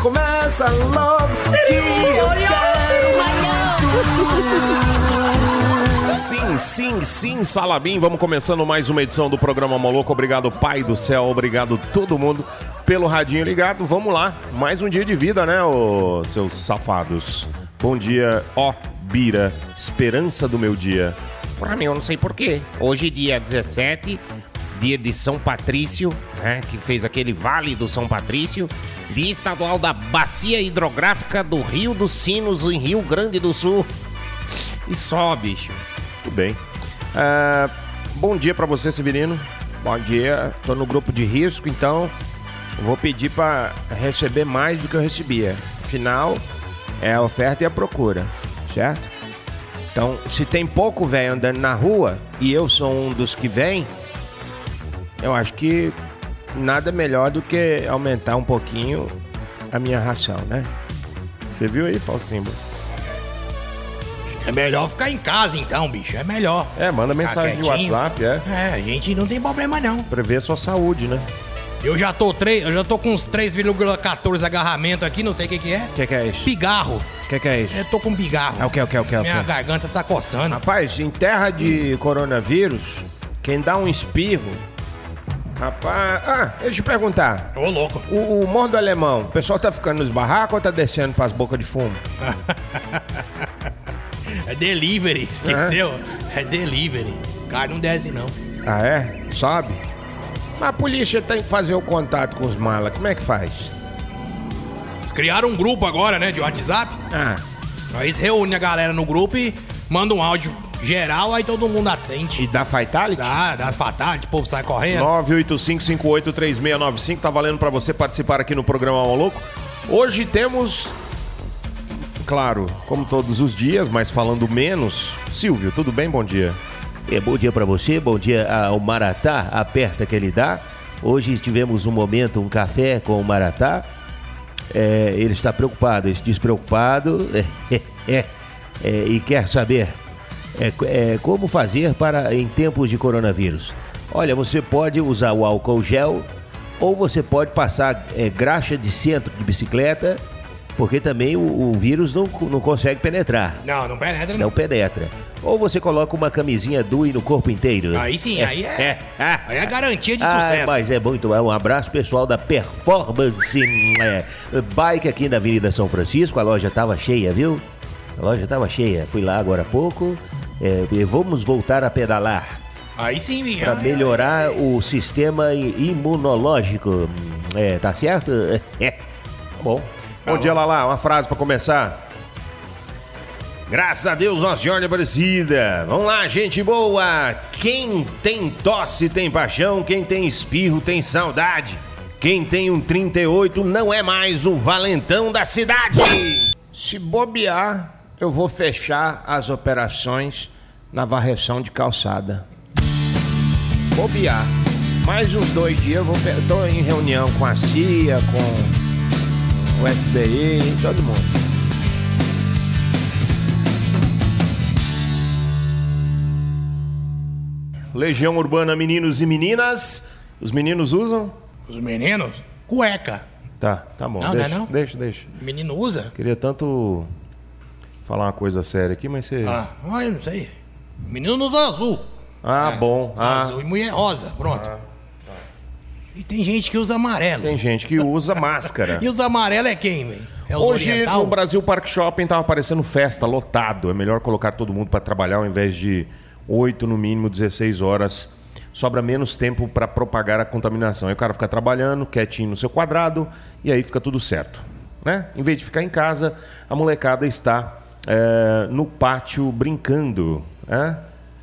Começa logo que eu quero Sim, sim, sim, Salabim. Vamos começando mais uma edição do programa Moloco. Obrigado, Pai do Céu. Obrigado todo mundo pelo radinho ligado. Vamos lá. Mais um dia de vida, né, ô seus safados? Bom dia, ó Bira, esperança do meu dia. Pra mim, eu não sei porquê. Hoje, dia 17, dia de São Patrício, né? Que fez aquele Vale do São Patrício. Dia estadual da Bacia Hidrográfica do Rio dos Sinos, em Rio Grande do Sul. E só, bicho. Tudo bem. Ah, bom dia pra você, Severino. Bom dia. Tô no grupo de risco, então vou pedir pra receber mais do que eu recebia. Afinal, é a oferta e a procura, certo? Então, se tem pouco velho andando na rua e eu sou um dos que vem, eu acho que nada melhor do que aumentar um pouquinho a minha ração, né? Você viu aí, Falsimba? É melhor ficar em casa então, bicho. É melhor. É, manda mensagem no quietinho. WhatsApp, é. É, a gente não tem problema não. Prever a sua saúde, né? Eu já tô, tre... eu já tô com uns 3,14 agarramento aqui, não sei o que que é. O que, que é isso? Pigarro. O que, que é isso? Eu tô com pigarro. É o que, o que, o que, o Minha que? garganta tá coçando. Rapaz, em terra de coronavírus, quem dá um espirro. Rapaz. Ah, deixa eu te perguntar. Ô, louco. O, o morro do alemão, o pessoal tá ficando nos barracos ou tá descendo pras bocas de fumo? É delivery, esqueceu? É delivery. Cara, não desce não. Ah, é? Sobe? Mas a polícia tem que fazer o contato com os malas. Como é que faz? Eles criaram um grupo agora, né, de WhatsApp. Ah, Aí eles reúnem a galera no grupo e mandam um áudio geral, aí todo mundo atende. e dá fatality? Dá, dá fatality, o povo sai correndo. 985583695 tá valendo pra você participar aqui no programa Maluco. Hoje temos, claro, como todos os dias, mas falando menos, Silvio, tudo bem? Bom dia. É, bom dia pra você, bom dia ao Maratá, aperta que ele dá. Hoje tivemos um momento, um café com o Maratá. É, ele está preocupado, está despreocupado é, e quer saber é, é, como fazer para em tempos de coronavírus. Olha, você pode usar o álcool gel ou você pode passar é, graxa de centro de bicicleta, porque também o, o vírus não, não consegue penetrar. Não, não penetra não. Não penetra. Ou você coloca uma camisinha Dui no corpo inteiro. Aí sim, aí é. Ah, Aí é garantia de ah, sucesso. mas é muito bom. Um abraço pessoal da Performance é, Bike aqui na Avenida São Francisco. A loja tava cheia, viu? A loja tava cheia. Fui lá agora há pouco. É, vamos voltar a pedalar Aí sim, bicho. para melhorar o sistema imunológico. É, tá certo? É. Bom. Bom dia, Lala. Uma frase pra começar. Graças a Deus, Nossa Senhora Aparecida. Vamos lá, gente boa. Quem tem tosse tem paixão, quem tem espirro tem saudade. Quem tem um 38 não é mais o valentão da cidade. Se bobear, eu vou fechar as operações na varreção de calçada. Bobear. Mais uns dois dias eu vou. Tô em reunião com a CIA, com o FBI, todo mundo. Legião Urbana, meninos e meninas. Os meninos usam? Os meninos, cueca. Tá, tá bom. Não, não deixa, é não? deixa, deixa. O menino usa? Queria tanto falar uma coisa séria aqui, mas você. Ah, ah, eu não sei. Menino não usa azul. Ah, É, bom. Ah, Azul e mulher rosa, pronto. E tem gente que usa amarelo. tem gente que usa máscara. E os amarelos é quem, velho? É Hoje oriental? no Brasil Park Shopping tava aparecendo festa, lotado. É melhor colocar todo mundo para trabalhar ao invés de 8, no mínimo 16 horas. Sobra menos tempo para propagar a contaminação. Aí o cara fica trabalhando, quietinho no seu quadrado, e aí fica tudo certo. Né? Em vez de ficar em casa, a molecada está é, no pátio brincando. Né?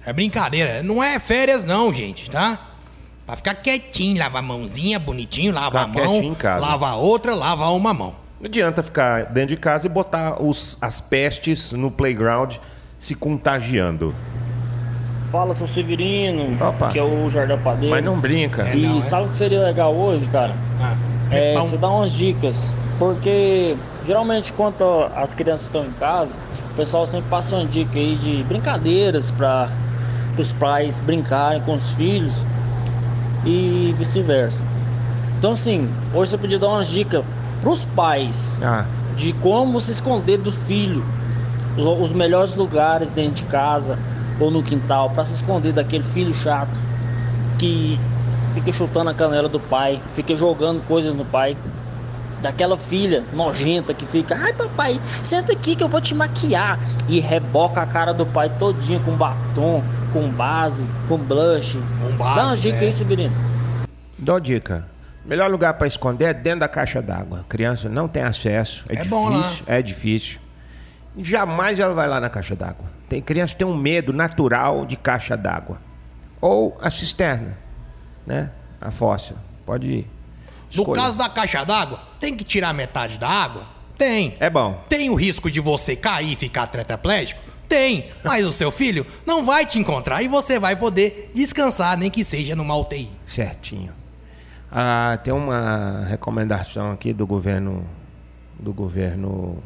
É brincadeira. Não é férias, não, gente, tá? Pra ficar quietinho, lava a mãozinha bonitinho, lava Ficar a mão, quietinho em casa. lava a outra, lava uma mão. Não adianta ficar dentro de casa e botar os, as pestes no playground se contagiando. Fala, seu Severino, Opa. que é o Jardel Padeiro. Mas não brinca. E não, é? sabe o que seria legal hoje, cara? Ah, É pão. você dar umas dicas. Porque geralmente quando as crianças estão em casa, o pessoal sempre passa uma dica aí de brincadeiras para os pais brincarem com os filhos e vice-versa. Então assim, hoje você podia dar umas dicas pros pais Ah, de como se esconder do filho, os, os melhores lugares dentro de casa ou no quintal para se esconder daquele filho chato que fica chutando a canela do pai, fica jogando coisas no pai. Daquela filha nojenta que fica, ai papai, senta aqui que eu vou te maquiar. E reboca a cara do pai todinha com batom, com base, com blush. Com base, Dá uma dica é. aí, Severino. dou dica. Melhor lugar para esconder é dentro da caixa d'água. Criança não tem acesso. É, É difícil. bom lá. É difícil. Jamais ela vai lá na caixa d'água. Tem criança que tem um medo natural de caixa d'água. Ou a cisterna, né? A fossa. Pode ir. No caso da caixa d'água, tem que tirar metade da água? Tem. É bom. Tem o risco de você cair e ficar tetraplégico? Tem. Mas o seu filho não vai te encontrar e você vai poder descansar, nem que seja numa UTI. Certinho. Ah, tem uma recomendação aqui do governo do governo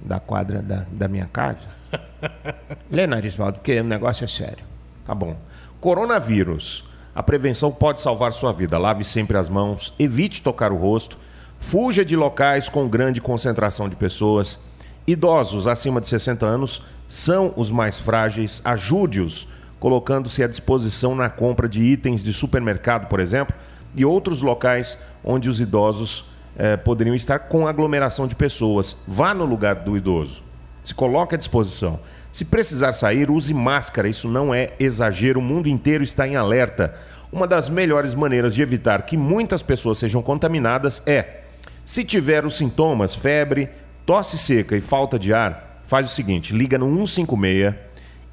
da quadra da, da minha casa. Lê, Narisvaldo, porque o negócio é sério. Tá bom. Coronavírus. A prevenção pode salvar sua vida. Lave sempre as mãos, evite tocar o rosto, fuja de locais com grande concentração de pessoas. Idosos acima de 60 anos são os mais frágeis. Ajude-os, colocando-se à disposição na compra de itens de supermercado, por exemplo, e outros locais onde os idosos eh, poderiam estar com aglomeração de pessoas. Vá no lugar do idoso. Se coloque à disposição. Se precisar sair, use máscara. Isso não é exagero. O mundo inteiro está em alerta. Uma das melhores maneiras de evitar que muitas pessoas sejam contaminadas é: se tiver os sintomas, febre, tosse seca e falta de ar, faz o seguinte: liga no 156,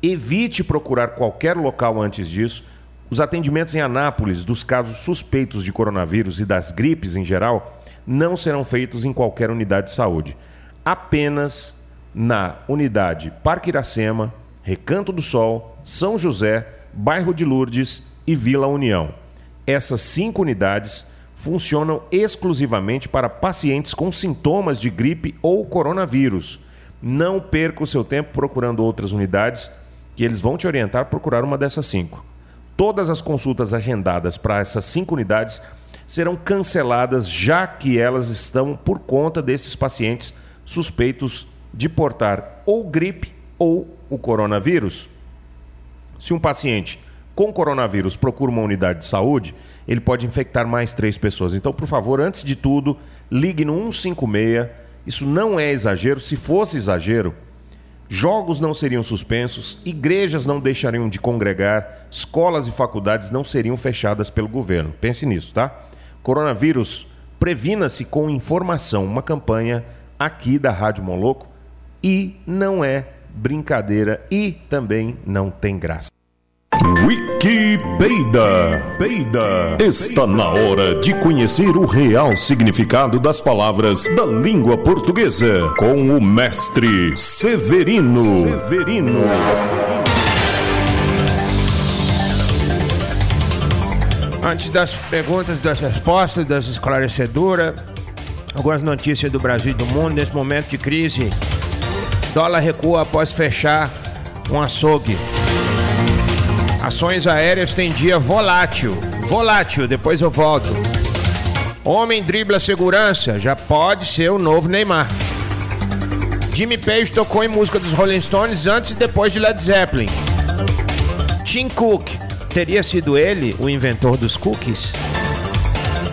evite procurar qualquer local antes disso. Os atendimentos em Anápolis dos casos suspeitos de coronavírus e das gripes em geral não serão feitos em qualquer unidade de saúde. Apenas na unidade Parque Iracema, Recanto do Sol, São José, Bairro de Lourdes e Vila União. Essas cinco unidades funcionam exclusivamente para pacientes com sintomas de gripe ou coronavírus. Não perca o seu tempo procurando outras unidades, que eles vão te orientar a procurar uma dessas cinco. Todas as consultas agendadas para essas cinco unidades serão canceladas, já que elas estão por conta desses pacientes suspeitos de portar ou gripe ou o coronavírus. Se um paciente com coronavírus procura uma unidade de saúde, ele pode infectar mais três pessoas. Então, por favor, antes de tudo, ligue no 156. Isso não é exagero. Se fosse exagero, jogos não seriam suspensos, igrejas não deixariam de congregar, escolas e faculdades não seriam fechadas pelo governo. Pense nisso, tá? Coronavírus, previna-se com informação. Uma campanha aqui da Rádio Moloco e não é brincadeira e também não tem graça. Wiki Peida. Peida. Está na hora de conhecer o real significado das palavras da língua portuguesa com o mestre Severino. Severino. Antes das perguntas, das respostas, das esclarecedoras, algumas notícias do Brasil e do mundo nesse momento de crise. Dólar recua após fechar um açougue. Ações aéreas têm dia volátil. Volátil, depois eu volto. Homem dribla segurança, já pode ser o novo Neymar. Jimmy Page tocou em música dos Rolling Stones antes e depois de Led Zeppelin. Tim Cook, teria sido ele o inventor dos cookies?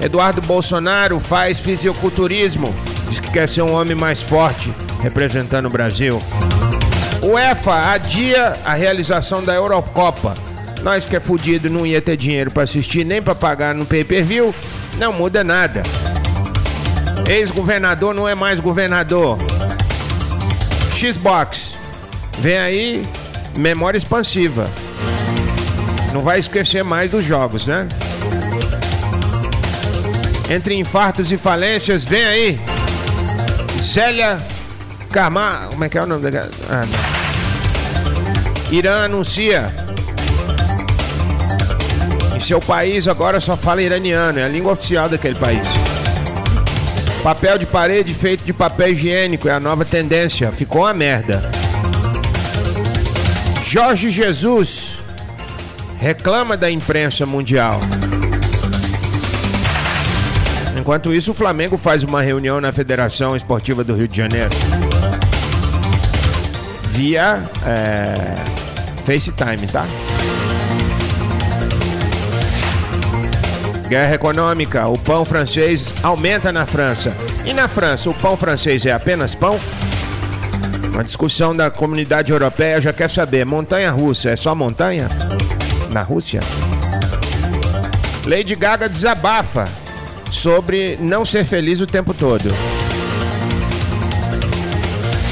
Eduardo Bolsonaro faz fisiculturismo, diz que quer ser um homem mais forte, representando o Brasil. UEFA adia a realização da Eurocopa. Nós que é fudido não ia ter dinheiro para assistir nem para pagar no pay-per-view, não muda nada. Ex-governador não é mais governador. Xbox. Vem aí, memória expansiva. Não vai esquecer mais dos jogos, né? Entre infartos e falências, vem aí. Zélia Carmar. Como é que é o nome da. Ah, não. Irã anuncia. Em seu país agora só fala iraniano, é a língua oficial daquele país. Papel de parede feito de papel higiênico é a nova tendência. Ficou uma merda. Jorge Jesus reclama da imprensa mundial. Enquanto isso, o Flamengo faz uma reunião na Federação Esportiva do Rio de Janeiro. Via é, FaceTime, tá? Guerra econômica. O pão francês aumenta na França. E na França, o pão francês é apenas pão? Uma discussão da comunidade europeia já quer saber: montanha russa é só montanha? Na Rússia? Lady Gaga desabafa sobre não ser feliz o tempo todo.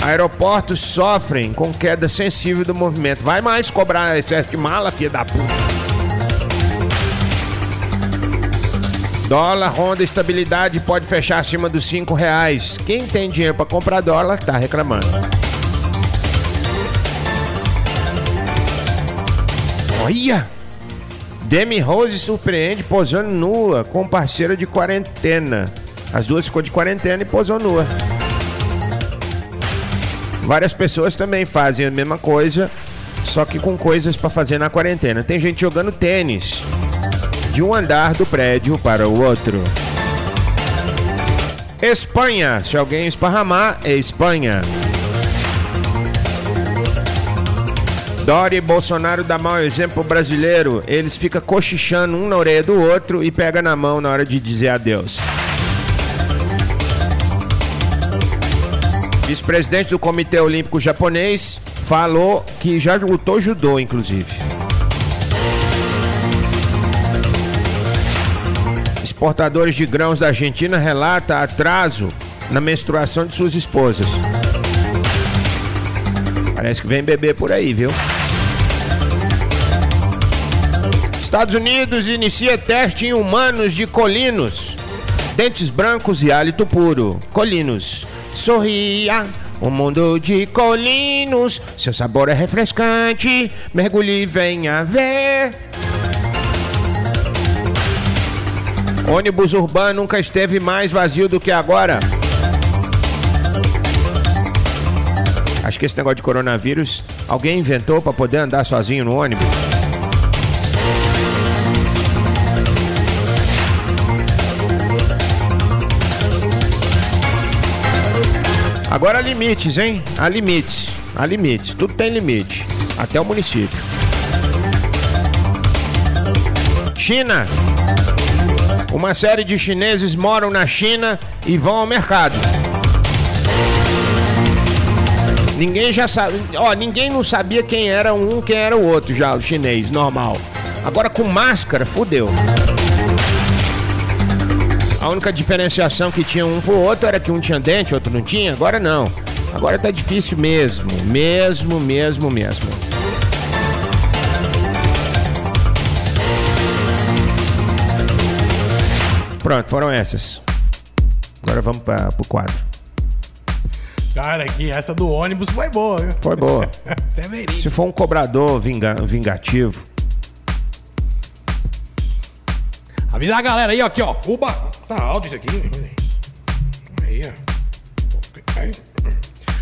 Aeroportos sofrem com queda sensível do movimento. Vai mais cobrar excesso de mala, filha da puta. Dólar ronda estabilidade pode fechar acima dos 5 reais. Quem tem dinheiro para comprar dólar tá reclamando. Olha! Demi Rose surpreende posando nua com parceira de quarentena. As duas ficou de quarentena e posou nua. Várias pessoas também fazem a mesma coisa, só que com coisas para fazer na quarentena. Tem gente jogando tênis de um andar do prédio para o outro. Espanha, se alguém esparramar, é Espanha. Dória e Bolsonaro dá mau exemplo brasileiro. Eles ficam cochichando um na orelha do outro e pega na mão na hora de dizer adeus. Vice-presidente do Comitê Olímpico Japonês falou que já lutou judô, inclusive. Exportadores de grãos da Argentina relata atraso na menstruação de suas esposas. Parece que vem bebê por aí, viu? Estados Unidos inicia teste em humanos de colinos. Dentes brancos e hálito puro. Colinos. Sorria. O mundo de colinos. Seu sabor é refrescante. Mergulhe e venha ver. Ônibus urbano nunca esteve mais vazio do que agora. Acho que esse negócio de coronavírus alguém inventou para poder andar sozinho no ônibus. Agora há limites, hein? Há limites. Há limites. Tudo tem limite. Até o município. China. Uma série de chineses moram na China e vão ao mercado. Ninguém já sabe. Ó, ninguém não sabia quem era um, quem era o outro já, o chinês, normal. Agora com máscara, fudeu. A única diferenciação que tinha um pro outro era que um tinha dente, outro não tinha. Agora não. Agora tá difícil mesmo. Mesmo, mesmo, mesmo. Pronto, foram essas. Agora vamos para pro quadro. Cara, que essa do ônibus foi boa, viu? Foi boa. Até verídico. Se for um cobrador vinga- vingativo, Avisar a galera aí, ó, aqui, ó. Uba. Tá alto isso aqui. Aí, ó. Aí.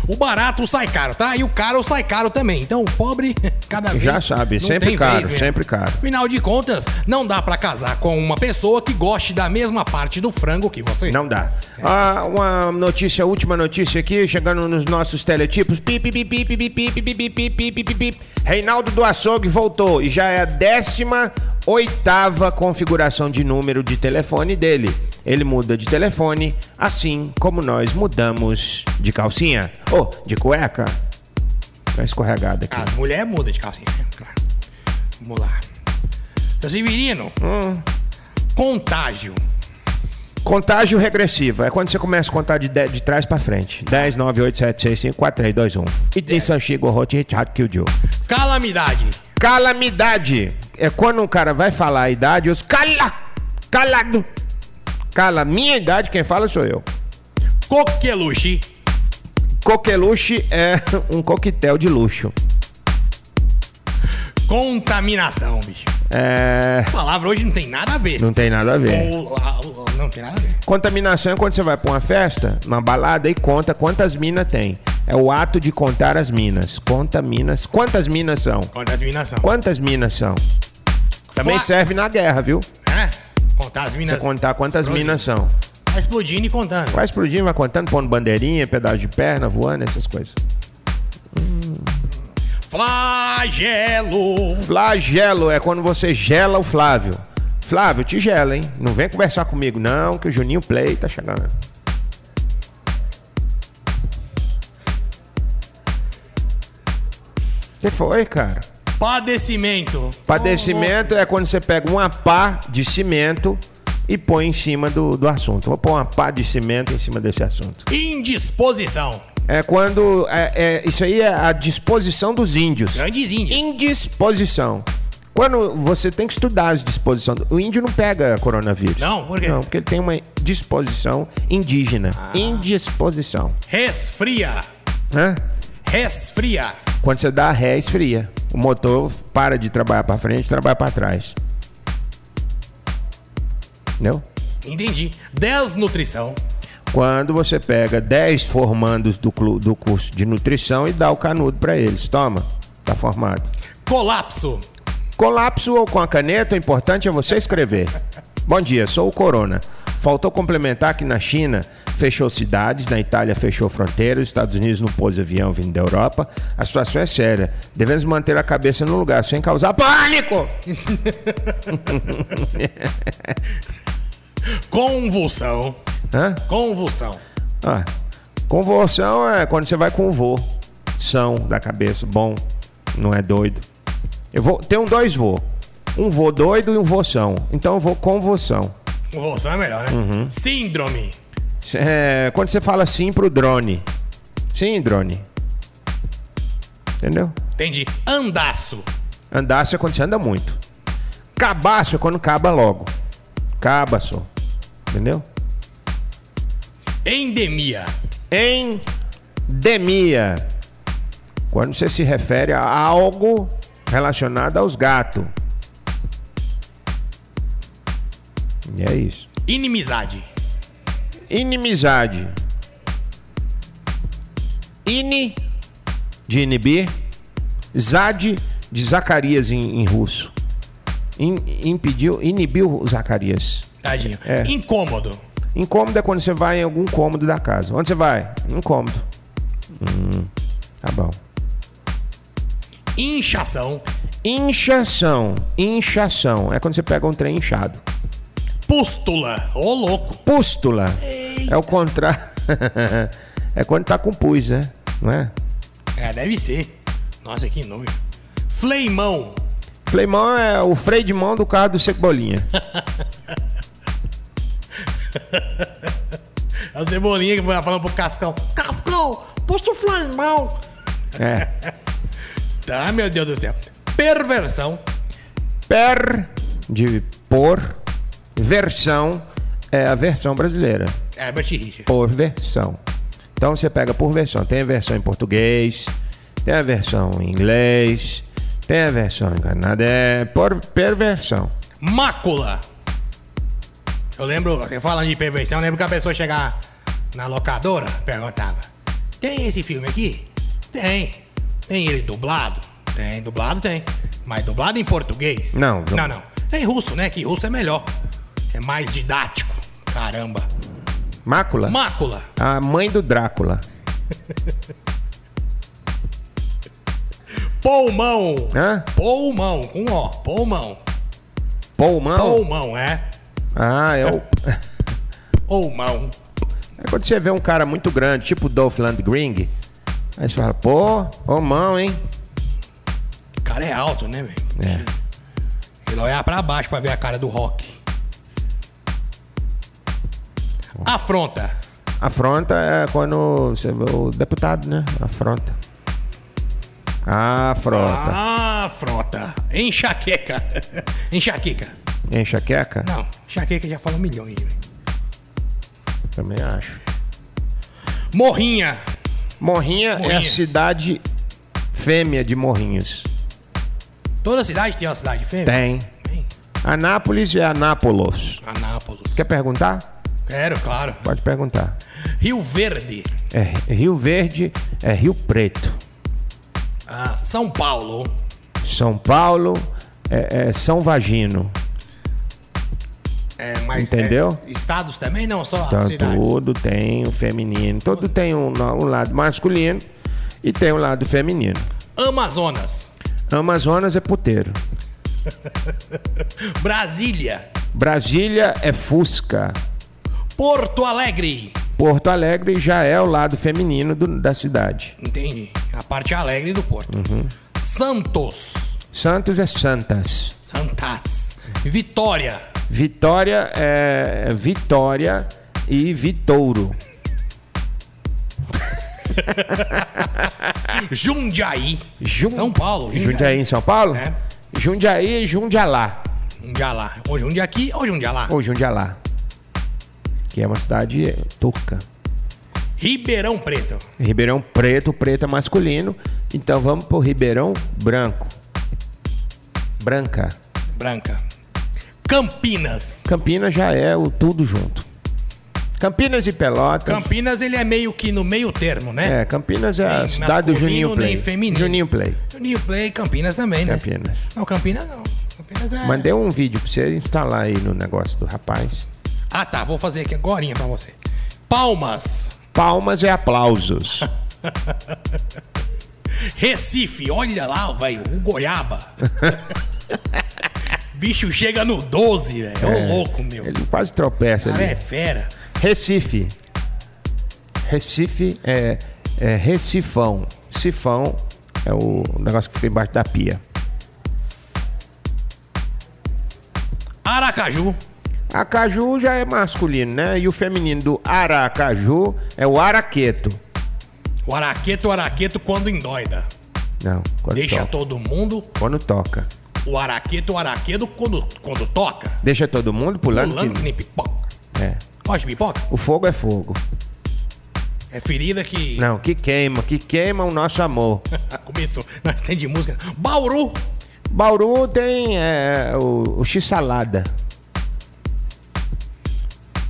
O barato sai caro, tá? E o caro sai caro também. Então, o pobre, cada vez. já sabe, sempre caro, sempre caro. Afinal de contas, não dá pra casar com uma pessoa que goste da mesma parte do frango que você. Não dá. Ah, uma notícia, última notícia aqui, chegando nos nossos teletipos. Pi, pi, pi, pi, pi, pi, pi, pi, pi, pi, pi, pi, pi, pi. Reinaldo do Açougue voltou e já é a 18 configuração de número de telefone dele. Ele muda de telefone, assim como nós mudamos de calcinha. Ou de cueca. Tá escorregada aqui. As mulheres mudam de calcinha, né? claro. Vamos lá. Seu Severino. Hum. Contágio. Contágio regressivo é quando você começa a contar de, de, de trás pra frente. 10, 9, 8, 7, 6, 5, 4, 3, 2, 1. E Sanchigo, Hot, Richard, Killjoy. Calamidade. Calamidade é quando um cara vai falar a idade, os cala, calado. Cala, minha idade, quem fala sou eu. Coqueluche. Coqueluche é um coquetel de luxo. Contaminação, bicho. É. A palavra hoje não tem nada a ver. Não tem nada a ver. Com- a- o- não tem nada a ver. Contaminação é quando você vai pra uma festa, numa balada e conta quantas minas tem. É o ato de contar as minas. Conta minas. Quantas minas são? Contaminação. Quantas minas são? Também serve na guerra, viu? É? Contar as minas. Você contar quantas explodindo. minas são. Vai explodindo e contando. Vai explodindo, vai contando, pondo bandeirinha, pedaço de perna, voando, essas coisas. Flagelo. Flagelo é quando você gela o Flávio. Flávio, te gela, hein? Não vem conversar comigo, não, que o Juninho Play tá chegando. que foi, cara? Padecimento. Padecimento é quando você pega uma pá de cimento e põe em cima do, do assunto. Vou pôr uma pá de cimento em cima desse assunto. Indisposição. É quando. É, é- isso aí é a disposição dos índios. Grandes índios. Indisposição. Quando você tem que estudar as disposições. O índio não pega coronavírus. Não, por quê? Não, porque ele tem uma disposição indígena. Indisposição. Resfria. Hã? Resfria. Quando você dá ré, esfria. O motor para de trabalhar para frente trabalha para trás. Entendeu? Entendi. Desnutrição. Quando você pega 10 formandos do, do curso de nutrição e dá o canudo para eles. Toma, tá formado. Colapso. Colapso ou com a caneta, o importante é você escrever. Bom dia, sou o Corona. Faltou complementar que na China fechou cidades, na Itália fechou fronteiras, os Estados Unidos não pôs avião vindo da Europa. A situação é séria. Devemos manter a cabeça no lugar sem causar pânico. Convulsão. Hã? Convulsão. Ah, convulsão é quando você vai com o vô. São da cabeça, bom, não é doido. Eu vou, tem um dois vô. Um vô doido e um vô são. Então eu vou convulsão. Convulsão é melhor, né? Uhum. Síndrome. É, quando você fala sim pro drone. Sim, drone. Entendeu? Entendi. Andaço. Andaço é quando você anda muito. Cabaço é quando caba logo. Caba só. Entendeu? Endemia. Endemia. Quando você se refere a algo relacionado aos gatos. E é isso. Inimizade. Inimizade. Ini de inibir. Zad de Zacarias em, em russo. In- impediu, inibiu Zacarias. Tadinho. É. Incômodo. Incômodo é quando você vai em algum cômodo da casa. Onde você vai? Incômodo. Hum, tá bom. Inchação. Inchação. Inchação. É quando você pega um trem inchado. Pústula. Ô, louco. Pústula. É o contrário. é quando tá com pus, né? Não é? É, deve ser. Nossa, que nome. Fleimão. Fleimão é o freio de mão do carro do Cebolinha. É o Cebolinha que vai falando pro Cascão. Cascão, posto o fleimão. É. Tá, meu Deus do céu. Perversão. Per de por. Versão é a versão brasileira. Herbert Richard. Por versão. Então você pega por versão. Tem a versão em português, tem a versão em inglês, tem a versão em canadé. Por perversão. Mácula. Eu lembro, você falando de perversão, eu lembro que a pessoa chegava na locadora, perguntava: Tem esse filme aqui? Tem. Tem ele dublado? Tem, dublado tem. Mas dublado em português? Não, não. Não, não. Tem russo, né? Que russo é melhor. É mais didático. Caramba. Mácula? Mácula. A mãe do Drácula. Pulmão. Hã? Pulmão, com ó. Pulmão. Pulmão? Pulmão, é. Ah, é o. Pulmão. É quando você vê um cara muito grande, tipo o Dolph Lundgren, aí você fala, pô, ô mão, hein? O cara é alto, né, velho? É. Ele olhar pra baixo pra ver a cara do rock. Afronta. Afronta é quando você vê o deputado, né? Afronta. Afronta. Ah, afronta. Enxaqueca. Enxaqueca. Enxaqueca? Não, enxaqueca já falou milhões. Também acho. Morrinha. Morrinha, é a cidade fêmea de Morrinhos. Toda cidade tem uma cidade fêmea? Tem. Tem. Anápolis é Anápolis. Anápolis. Quer perguntar? Quero, claro. Pode perguntar. Rio Verde. É Rio Verde, é Rio Preto. Ah, São Paulo. São Paulo, é, é São Vagino. É, mas Entendeu? é, estados também, não só Então, cidades. tudo tem o feminino. Todo tem um, um lado masculino e tem um lado feminino. Amazonas. Amazonas é puteiro. Brasília. Brasília é Fusca. Porto Alegre. Porto Alegre já é o lado feminino do- da cidade. Entendi. A parte alegre do Porto. Uhum. Santos. Santos é Santas. Santas. Vitória. Vitória é Vitória e Vitouro. Jundiaí. Jun- São Paulo. Jundiaí em São Paulo? É. Jundiaí e Jundialá. Jundialá. Ou Jundiaqui ou Jundialá. Ou Jundialá. Que é uma cidade turca. Ribeirão Preto. Ribeirão Preto, preto é masculino. Então vamos pro Ribeirão Branco. Branca. Branca. Campinas. Campinas já é o tudo junto. Campinas e Pelotas. Campinas, ele é meio que no meio termo, né? É, Campinas é a cidade do Juninho Play. nem feminino. Juninho Play. Juninho Play, Campinas também, né? Campinas. Não, Campinas não. Campinas é... Mandei um vídeo pra você instalar aí no negócio do rapaz. Ah, tá. Vou fazer aqui agora pra você. Palmas. Palmas e aplausos. Recife. Olha lá, velho. O Goiaba. Bicho chega no 12, velho. É, louco, meu. Ele quase tropeça Cara, é ali. fera. Recife. Recife é, é Recifão. Sifão é o negócio que fica embaixo da pia. Aracaju. Acaju já é masculino, né? E o feminino do Aracaju é o Araqueto. O araqueto, o araqueto quando endoida. Não, quando Deixa toca. todo mundo. Quando toca. O araqueto, o araqueto quando, quando toca. Deixa todo mundo pulando. Pulando que nem pipoca. É. Gosta de pipoca? O fogo é fogo. É ferida que. Não, que queima, que queima o nosso amor. Começou. Nós tem de música. Bauru. Bauru tem é, o, o X-salada.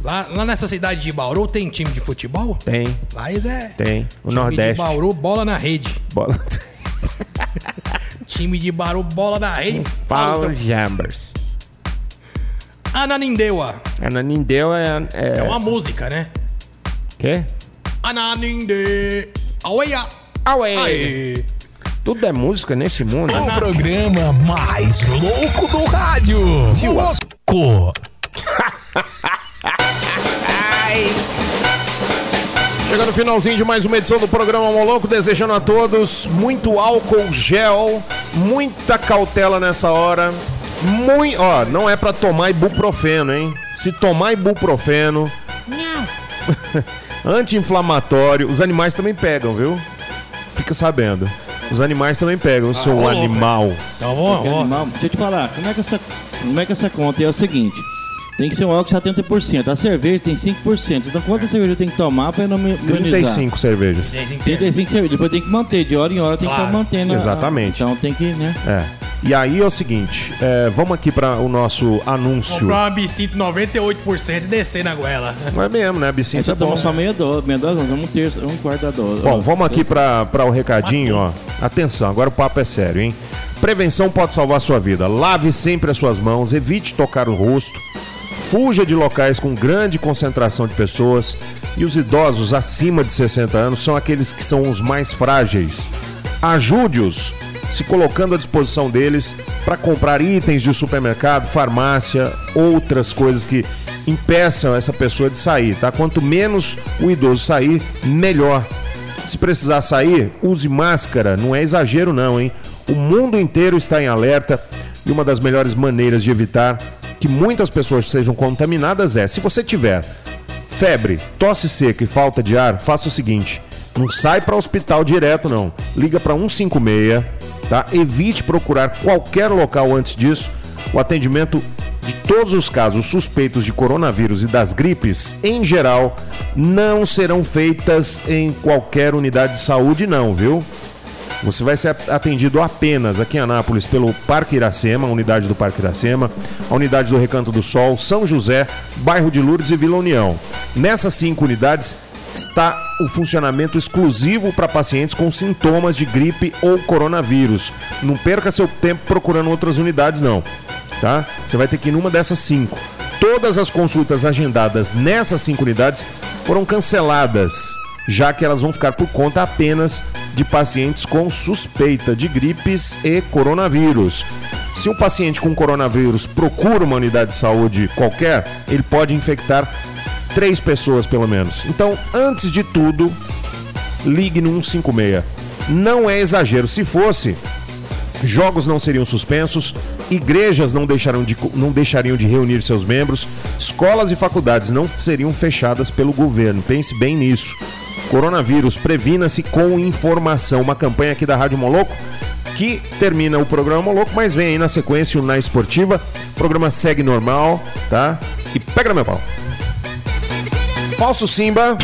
Lá, lá nessa cidade de Bauru tem time de futebol? Tem, Lá é. tem. O time Nordeste. de Bauru, bola na rede. Bola. Time de Bauru, bola na rede. Paulo Jambers. Ananindeua. Ananindeu é. É, É uma música, né? Quê? Ananinde. Aueia. Auê. Aê. Tudo é música nesse mundo. O programa mais louco do rádio. Louco. Chegando no finalzinho de mais uma edição do programa Moloco, desejando a todos muito álcool gel, muita cautela nessa hora. Muito, ó, não é pra tomar ibuprofeno, hein? Se tomar ibuprofeno, anti-inflamatório, os animais também pegam, viu? Fica sabendo. Os animais também pegam, o seu ô, louco. animal. Vamos, vamos. Animal, deixa eu te falar, como é, que essa, como é que essa conta é o seguinte? Tem que ser um álcool 70%. A cerveja tem 5%. Então quantas cervejas tem que tomar pra não me 35 cervejas. Tem que ser. 35 cervejas. Depois tem que manter. De hora em hora tem que Claro. estar mantendo. a- Exatamente. então tem que, né? É. E aí é o seguinte, é, vamos aqui para o nosso anúncio. Comprar uma Bicito 98% e descer na goela. Não é mesmo, né? A Absinto gente é bom. toma só meia dose. Meia dose, um terço, um quarto da dose. Bom, vamos aqui para o recadinho, ó. Atenção, agora o papo é sério, hein? Prevenção pode salvar sua vida. Lave sempre as suas mãos, evite tocar o rosto, fuja de locais com grande concentração de pessoas e os idosos acima de 60 anos são aqueles que são os mais frágeis. Ajude-os se colocando à disposição deles para comprar itens de supermercado, farmácia, outras coisas que impeçam essa pessoa de sair, tá? Quanto menos o idoso sair, melhor. Se precisar sair, use máscara, não é exagero não, hein? O mundo inteiro está em alerta e uma das melhores maneiras de evitar que muitas pessoas sejam contaminadas é, se você tiver febre, tosse seca e falta de ar, faça o seguinte: não sai para o hospital direto não. Liga para 156, tá? Evite procurar qualquer local antes disso. O atendimento de todos os casos suspeitos de coronavírus e das gripes, em geral, não serão feitas em qualquer unidade de saúde, não, viu? Você vai ser atendido apenas aqui em Anápolis pelo Parque Iracema, unidade do Parque Iracema, a unidade do Recanto do Sol, São José, bairro de Lourdes e Vila União. Nessas cinco unidades está o funcionamento exclusivo para pacientes com sintomas de gripe ou coronavírus. Não perca seu tempo procurando outras unidades, não. Tá? Você vai ter que ir numa dessas cinco. Todas as consultas agendadas nessas cinco unidades foram canceladas já que elas vão ficar por conta apenas de pacientes com suspeita de gripes e coronavírus. Se um paciente com coronavírus procura uma unidade de saúde qualquer, ele pode infectar três pessoas pelo menos. Então, antes de tudo, ligue no 156. Não é exagero. Se fosse, jogos não seriam suspensos, igrejas não, deixariam de, não deixariam de reunir seus membros, escolas e faculdades não seriam fechadas pelo governo. Pense bem nisso. Coronavírus, previna-se com informação. Uma campanha aqui da Rádio Moloco que termina o programa Moloco, mas vem aí na sequência o Na Esportiva. O programa segue normal, tá? E pega meu pau. Falso Simba.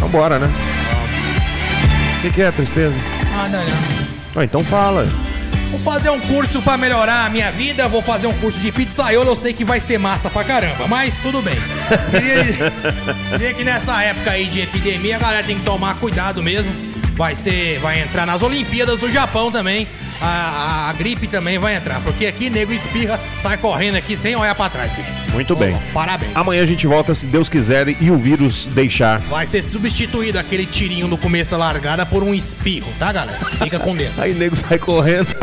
Vambora, né? O que, que é tristeza? Ah, não, não. Ah, então fala. Vou fazer um curso pra melhorar a minha vida, vou fazer um curso de pizzaiolo, eu sei que vai ser massa pra caramba, mas tudo bem. Queria dizer que nessa época aí de epidemia, a galera tem que tomar cuidado mesmo. Vai ser, vai entrar nas Olimpíadas do Japão também. A, a, gripe também vai entrar, porque aqui nego espirra, sai correndo aqui sem olhar pra trás, bicho. Muito bem. Parabéns. Amanhã a gente volta, se Deus quiser, e o vírus deixar. Vai ser substituído aquele tirinho no começo da largada por um espirro, tá, galera? Fica com Deus. Aí nego sai correndo.